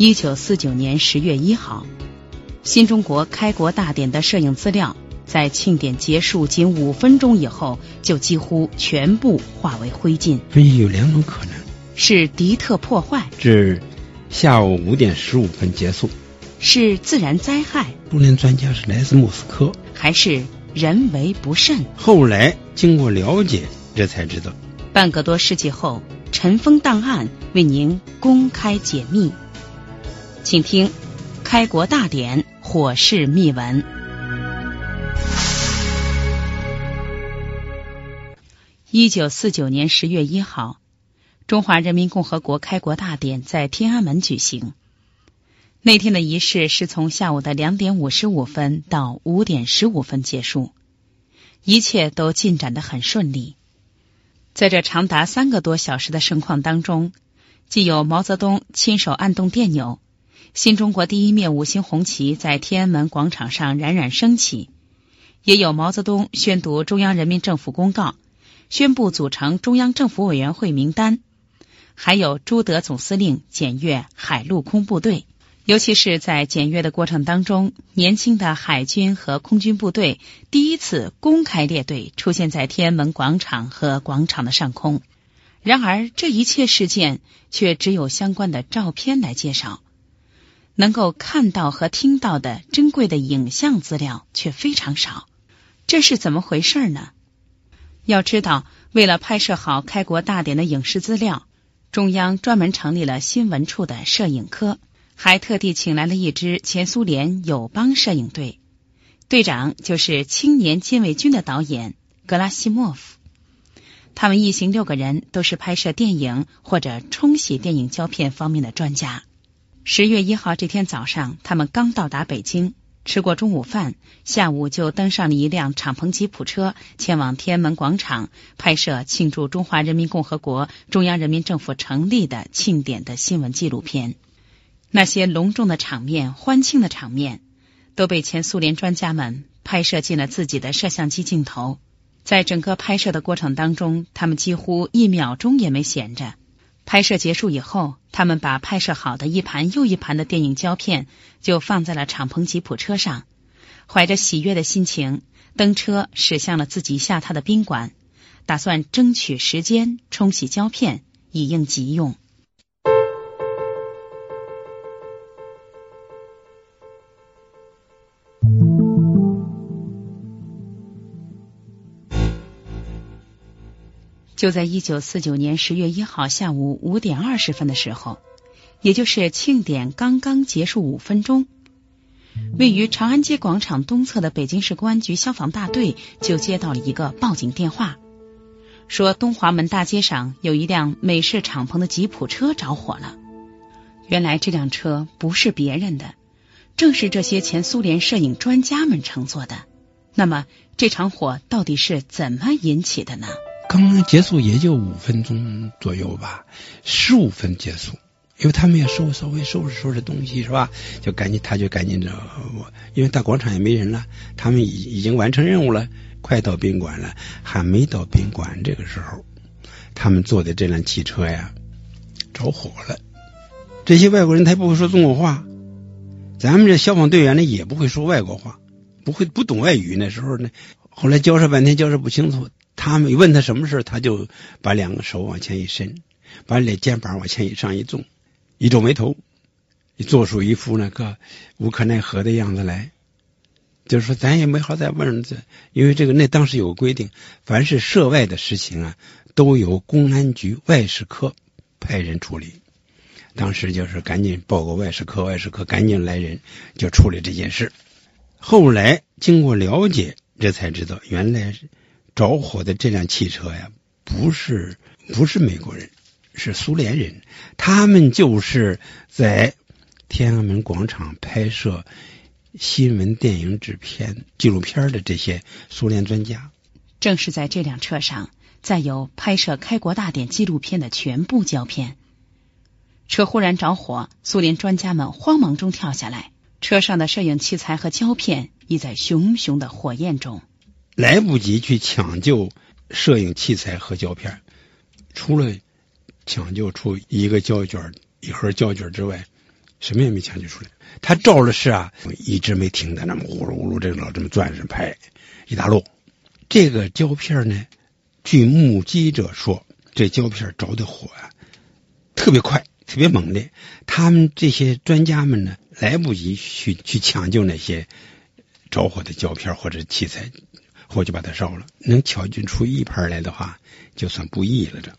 一九四九年十月一号，新中国开国大典的摄影资料，在庆典结束仅五分钟以后，就几乎全部化为灰烬。分析有两种可能：是敌特破坏，至下午五点十五分结束；是自然灾害，苏联专家是来自莫斯科；还是人为不慎。后来经过了解，这才知道。半个多世纪后，尘封档案为您公开解密。请听《开国大典火势秘闻》。一九四九年十月一号，中华人民共和国开国大典在天安门举行。那天的仪式是从下午的两点五十五分到五点十五分结束，一切都进展得很顺利。在这长达三个多小时的盛况当中，既有毛泽东亲手按动电钮。新中国第一面五星红旗在天安门广场上冉冉升起，也有毛泽东宣读中央人民政府公告，宣布组成中央政府委员会名单，还有朱德总司令检阅海陆空部队。尤其是在检阅的过程当中，年轻的海军和空军部队第一次公开列队出现在天安门广场和广场的上空。然而，这一切事件却只有相关的照片来介绍。能够看到和听到的珍贵的影像资料却非常少，这是怎么回事呢？要知道，为了拍摄好开国大典的影视资料，中央专门成立了新闻处的摄影科，还特地请来了一支前苏联友邦摄影队，队长就是青年禁卫军的导演格拉西莫夫。他们一行六个人都是拍摄电影或者冲洗电影胶片方面的专家。十月一号这天早上，他们刚到达北京，吃过中午饭，下午就登上了一辆敞篷吉普车，前往天安门广场拍摄庆祝中华人民共和国中央人民政府成立的庆典的新闻纪录片。那些隆重的场面、欢庆的场面，都被前苏联专家们拍摄进了自己的摄像机镜头。在整个拍摄的过程当中，他们几乎一秒钟也没闲着。拍摄结束以后，他们把拍摄好的一盘又一盘的电影胶片就放在了敞篷吉普车上，怀着喜悦的心情登车驶向了自己下榻的宾馆，打算争取时间冲洗胶片以应急用。就在一九四九年十月一号下午五点二十分的时候，也就是庆典刚刚结束五分钟，位于长安街广场东侧的北京市公安局消防大队就接到了一个报警电话，说东华门大街上有一辆美式敞篷的吉普车着火了。原来这辆车不是别人的，正是这些前苏联摄影专家们乘坐的。那么这场火到底是怎么引起的呢？刚刚结束也就五分钟左右吧，十五分结束，因为他们要收稍微收拾收拾东西是吧？就赶紧他就赶紧着我，因为大广场也没人了，他们已已经完成任务了，快到宾馆了，还没到宾馆这个时候，他们坐的这辆汽车呀着火了。这些外国人他不会说中国话，咱们这消防队员呢也不会说外国话，不会不懂外语那时候呢，后来交涉半天交涉不清楚。他们问他什么事他就把两个手往前一伸，把脸肩膀往前一上一纵，一皱眉头，做出一副那个无可奈何的样子来。就是说，咱也没好再问这，因为这个那当时有个规定，凡是涉外的事情啊，都由公安局外事科派人处理。当时就是赶紧报个外事科，外事科赶紧来人就处理这件事。后来经过了解，这才知道原来是。着火的这辆汽车呀，不是不是美国人，是苏联人。他们就是在天安门广场拍摄新闻、电影制片、纪录片的这些苏联专家。正是在这辆车上，载有拍摄开国大典纪录片的全部胶片。车忽然着火，苏联专家们慌忙中跳下来，车上的摄影器材和胶片已在熊熊的火焰中，来不及去抢救摄影器材和胶片，除了抢救出一个胶卷、一盒胶卷之外，什么也没抢救出来。他照了是啊，一直没停的，那么呼噜呼噜，这老这么转着拍一大路。这个胶片呢，据目击者说，这胶片着的火啊，特别快，特别猛烈。他们这些专家们呢，来不及去去抢救那些着火的胶片或者器材，火就把它烧了。能抢救出一盘来的话，就算不易了。这。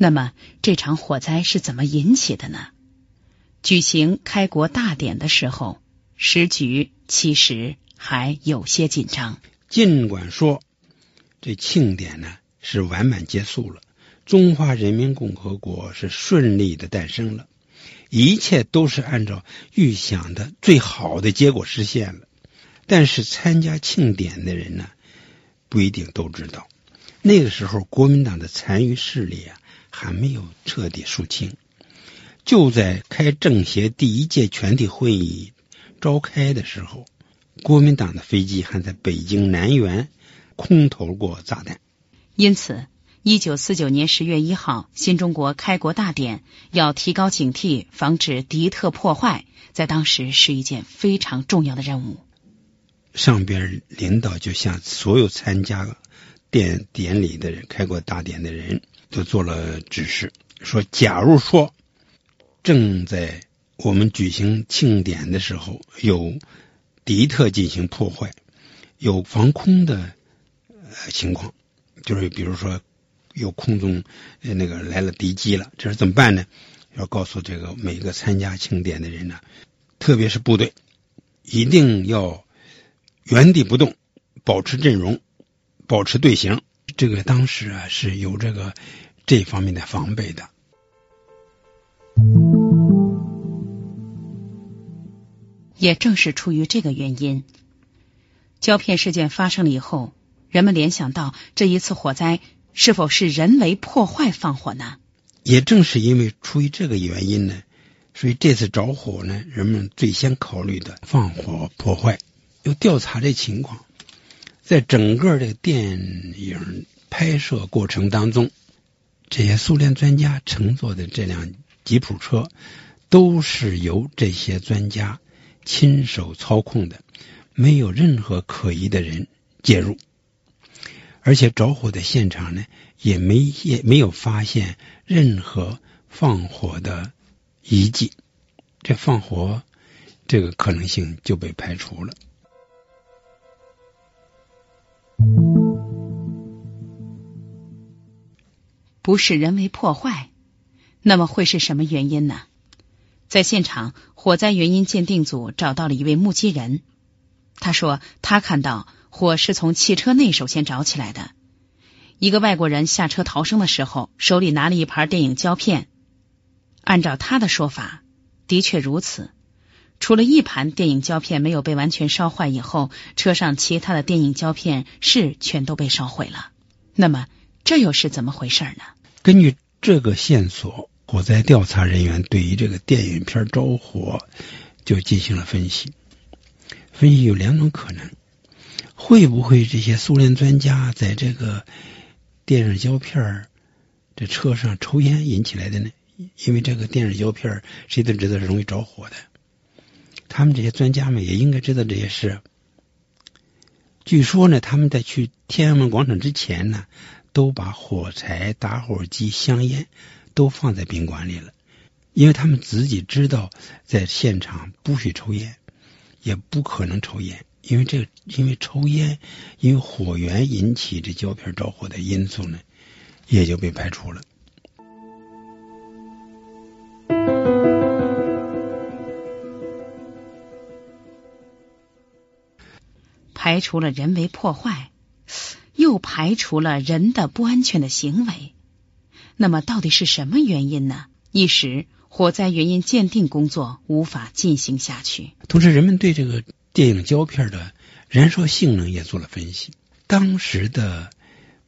那么，这场火灾是怎么引起的呢？举行开国大典的时候，时局其实还有些紧张。尽管说这庆典呢是完满结束了，中华人民共和国是顺利的诞生了，一切都是按照预想的最好的结果实现了。但是参加庆典的人呢，不一定都知道，那个时候国民党的残余势力啊还没有彻底肃清。就在开政协第一届全体会议召开的时候，国民党的飞机还在北京南园空投过炸弹。因此，一九四九年十月一号，新中国开国大典要提高警惕，防止敌特破坏，在当时是一件非常重要的任务。上边领导就向所有参加典典礼的人、开国大典的人都做了指示，说：假如说。正在我们举行庆典的时候，有敌特进行破坏，有防空的情况，就是比如说有空中那个来了敌机了，这是怎么办呢？要告诉这个每个参加庆典的人呢，特别是部队，一定要原地不动，保持阵容，保持队形。这个当时啊是有这个这方面的防备的。也正是出于这个原因，胶片事件发生了以后，人们联想到这一次火灾是否是人为破坏放火呢？也正是因为出于这个原因呢，所以这次着火呢，人们最先考虑的放火破坏。又调查这情况，在整个的电影拍摄过程当中，这些苏联专家乘坐的这辆吉普车，都是由这些专家。亲手操控的，没有任何可疑的人介入，而且着火的现场呢，也没也没有发现任何放火的遗迹，这放火这个可能性就被排除了。不是人为破坏，那么会是什么原因呢？在现场，火灾原因鉴定组找到了一位目击人。他说，他看到火是从汽车内首先着起来的。一个外国人下车逃生的时候，手里拿了一盘电影胶片。按照他的说法，的确如此。除了一盘电影胶片没有被完全烧坏以后，车上其他的电影胶片是全都被烧毁了。那么，这又是怎么回事呢？根据这个线索。火灾调查人员对于这个电影片着火就进行了分析，分析有两种可能：会不会这些苏联专家在这个电影胶片这车上抽烟引起来的呢？因为这个电影胶片谁都知道是容易着火的，他们这些专家们也应该知道这些事。据说呢，他们在去天安门广场之前呢，都把火柴、打火机、香烟。都放在宾馆里了，因为他们自己知道在现场不许抽烟，也不可能抽烟，因为这个，因为抽烟，因为火源引起这胶片着火的因素呢，也就被排除了。排除了人为破坏，又排除了人的不安全的行为。那么到底是什么原因呢？一时火灾原因鉴定工作无法进行下去。同时，人们对这个电影胶片的燃烧性能也做了分析。当时的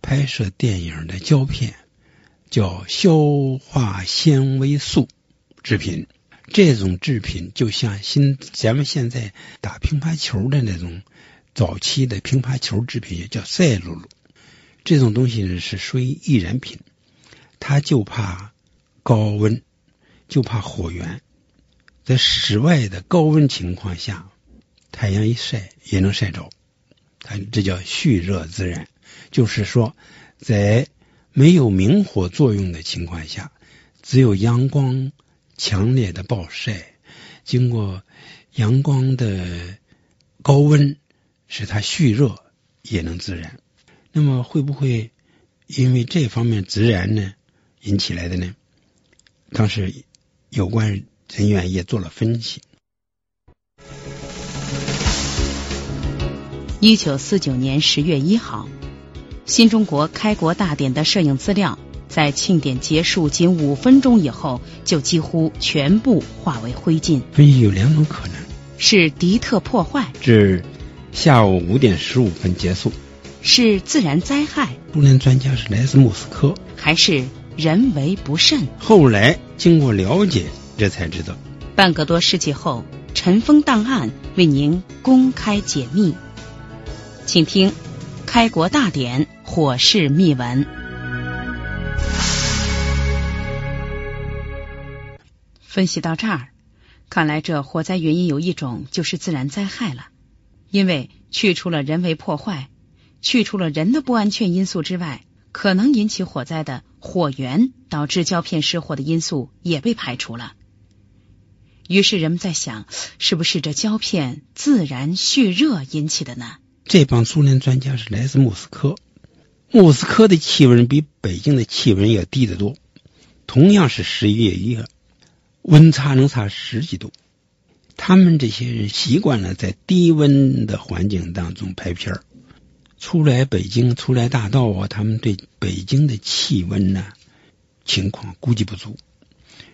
拍摄电影的胶片叫消化纤维素制品，这种制品就像新咱们现在打乒乓球的那种早期的乒乓球制品，也叫赛璐璐。这种东西是属于易燃品，它就怕高温，就怕火源，在室外的高温情况下，太阳一晒也能晒着。它这叫蓄热自燃，就是说，在没有明火作用的情况下，只有阳光强烈的暴晒，经过阳光的高温使它蓄热，也能自燃。那么会不会因为这方面自燃呢引起来的呢？当时有关人员也做了分析。一九四九年十月一号，新中国开国大典的摄影资料在庆典结束仅五分钟以后就几乎全部化为灰烬。分析有两种可能：是敌特破坏，至下午五点十五分结束。是自然灾害，苏联专家是来自莫斯科，还是人为不慎？后来经过了解，这才知道。半个多世纪后，尘封档案为您公开解密，请听《开国大典火势秘闻》。分析到这儿，看来这火灾原因有一种就是自然灾害了，因为去除了人为破坏。去除了人的不安全因素之外，可能引起火灾的火源导致胶片失火的因素也被排除了。于是人们在想，是不是这胶片自然蓄热引起的呢？这帮苏联专家是来自莫斯科，莫斯科的气温比北京的气温要低得多。同样是十一月一日，温差能差十几度。他们这些人习惯了在低温的环境当中拍片儿。出来北京，出来大道啊！他们对北京的气温呢情况估计不足，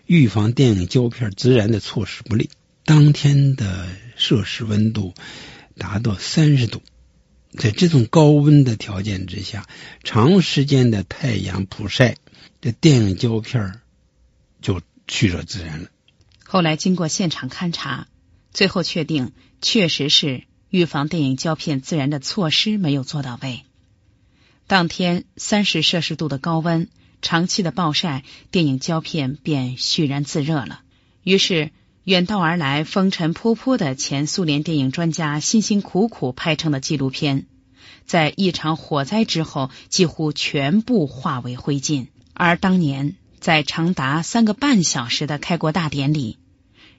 预防电影胶片自燃的措施不力。当天的摄氏温度达到三十度，在这种高温的条件之下，长时间的太阳曝晒，这电影胶片就蓄热自燃了。后来经过现场勘查，最后确定确实是。预防电影胶片自燃的措施没有做到位。当天三十摄氏度的高温，长期的暴晒，电影胶片便蓄燃自热了。于是，远道而来、风尘仆仆的前苏联电影专家辛辛苦苦拍成的纪录片，在一场火灾之后几乎全部化为灰烬。而当年在长达三个半小时的开国大典里，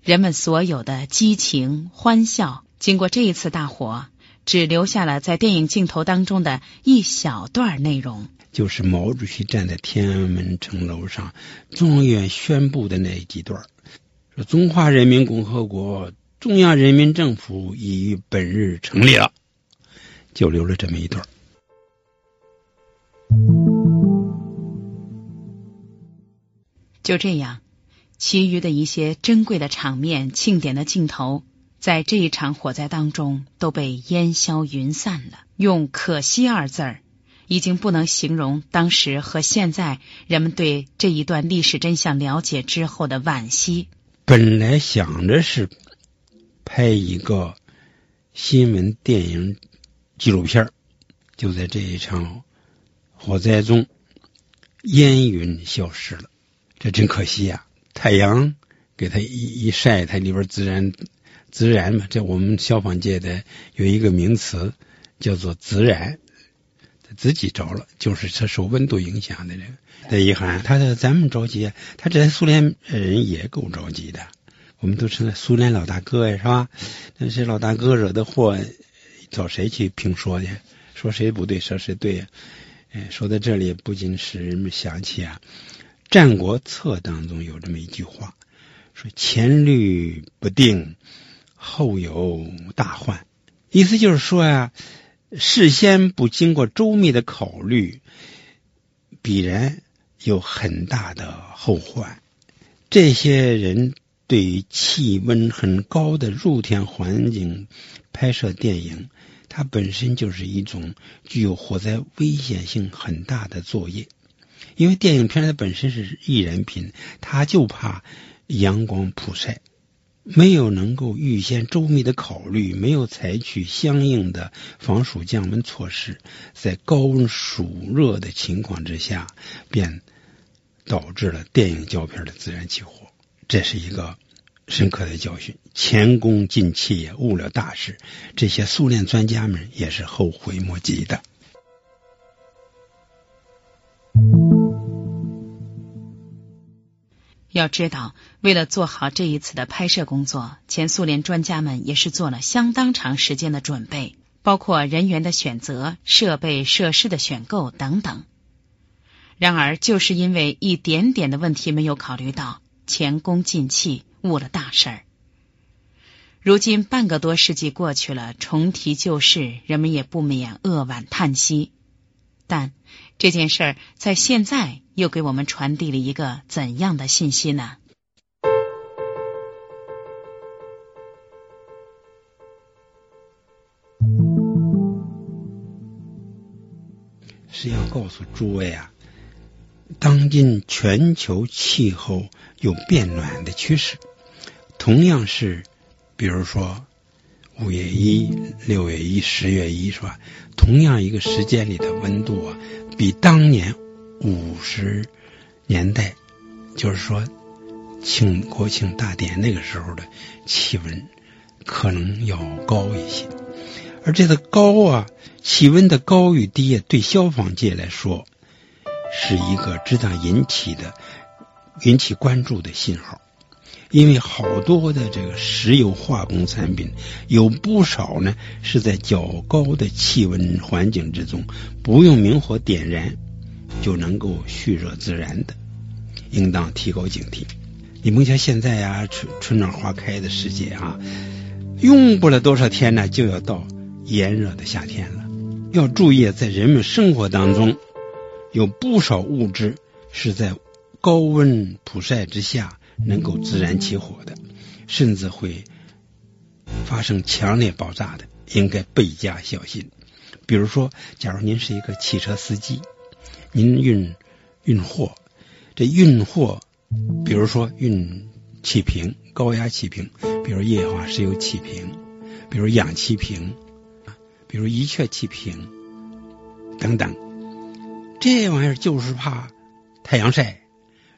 人们所有的激情欢笑。经过这一次大火，只留下了在电影镜头当中的一小段内容，就是毛主席站在天安门城楼上，中央院宣布的那几段：“中华人民共和国中央人民政府已于本日成立了。”就留了这么一段。就这样，其余的一些珍贵的场面、庆典的镜头。在这一场火灾当中，都被烟消云散了。用“可惜”二字儿，已经不能形容当时和现在人们对这一段历史真相了解之后的惋惜。本来想着是拍一个新闻电影纪录片就在这一场火灾中，烟云消失了。这真可惜呀！太阳给它一一晒，它里边自然。自燃嘛，这我们消防界的有一个名词叫做自燃，自己着了，就是他受温度影响的这个。的遗憾，他说咱们着急，他这苏联人也够着急的。我们都成了苏联老大哥呀，是吧？那是老大哥惹的祸，找谁去评说去？说谁不对，说谁对呀？哎，说到这里，不禁使人们想起啊，《战国策》当中有这么一句话，说前虑不定。后有大患，意思就是说呀，事先不经过周密的考虑，必然有很大的后患。这些人对于气温很高的露天环境拍摄电影，它本身就是一种具有火灾危险性很大的作业。因为电影片它本身是易燃品，它就怕阳光曝晒，没有能够预先周密的考虑，没有采取相应的防暑降温措施，在高温暑热的情况之下，便。导致了电影胶片的自燃起火，这是一个深刻的教训。前功尽弃也，误了大事。这些苏联专家们也是后悔莫及的。要知道，为了做好这一次的拍摄工作，前苏联专家们也是做了相当长时间的准备，包括人员的选择、设备设施的选购等等。然而，就是因为一点点的问题没有考虑到，前功尽弃，误了大事儿。如今半个多世纪过去了，重提旧事，人们也不免扼腕叹息。但这件事儿在现在又给我们传递了一个怎样的信息呢？是要告诉诸位啊。当今全球气候有变暖的趋势，同样是，比如说五月一、六月一、十月一，是吧？同样一个时间里的温度啊，比当年五十年代，就是说庆国庆大典那个时候的气温，可能要高一些。而这个高啊，气温的高与低，对消防界来说。是一个值得引起的、引起关注的信号，因为好多的这个石油化工产品，有不少呢是在较高的气温环境之中，不用明火点燃就能够蓄热自燃的，应当提高警惕。你甭瞧现在啊，春春暖花开的世界啊，用不了多少天呢，就要到炎热的夏天了。要注意，在人们生活当中。有不少物质是在高温曝晒之下能够自燃起火的，甚至会发生强烈爆炸的，应该倍加小心。比如说，假如您是一个汽车司机，您运运货，这运货，比如说运气瓶、高压气瓶，比如液化石油气瓶，比如氧气瓶，比如乙炔气瓶等等。这玩意儿就是怕太阳晒。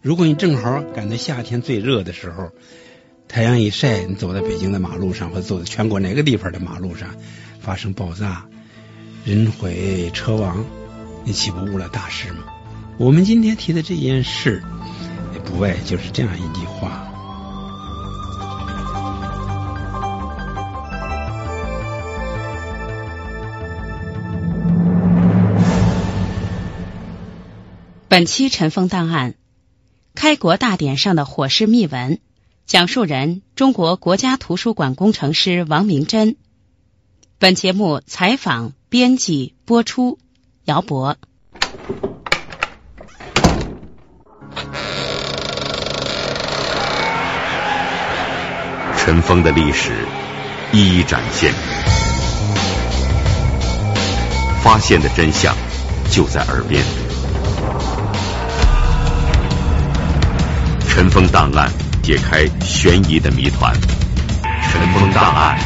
如果你正好赶在夏天最热的时候，太阳一晒，你走在北京的马路上，或者走在全国哪个地方的马路上，发生爆炸，人毁车亡，你岂不误了大事吗？我们今天提的这件事，不外就是这样一句话。本期《尘封档案》，开国大典上的火势秘闻，讲述人：中国国家图书馆工程师王明珍。本节目采访、编辑、播出，姚博。尘封的历史一一展现，发现的真相就在耳边。尘封档案，解开悬疑的谜团。尘封档案。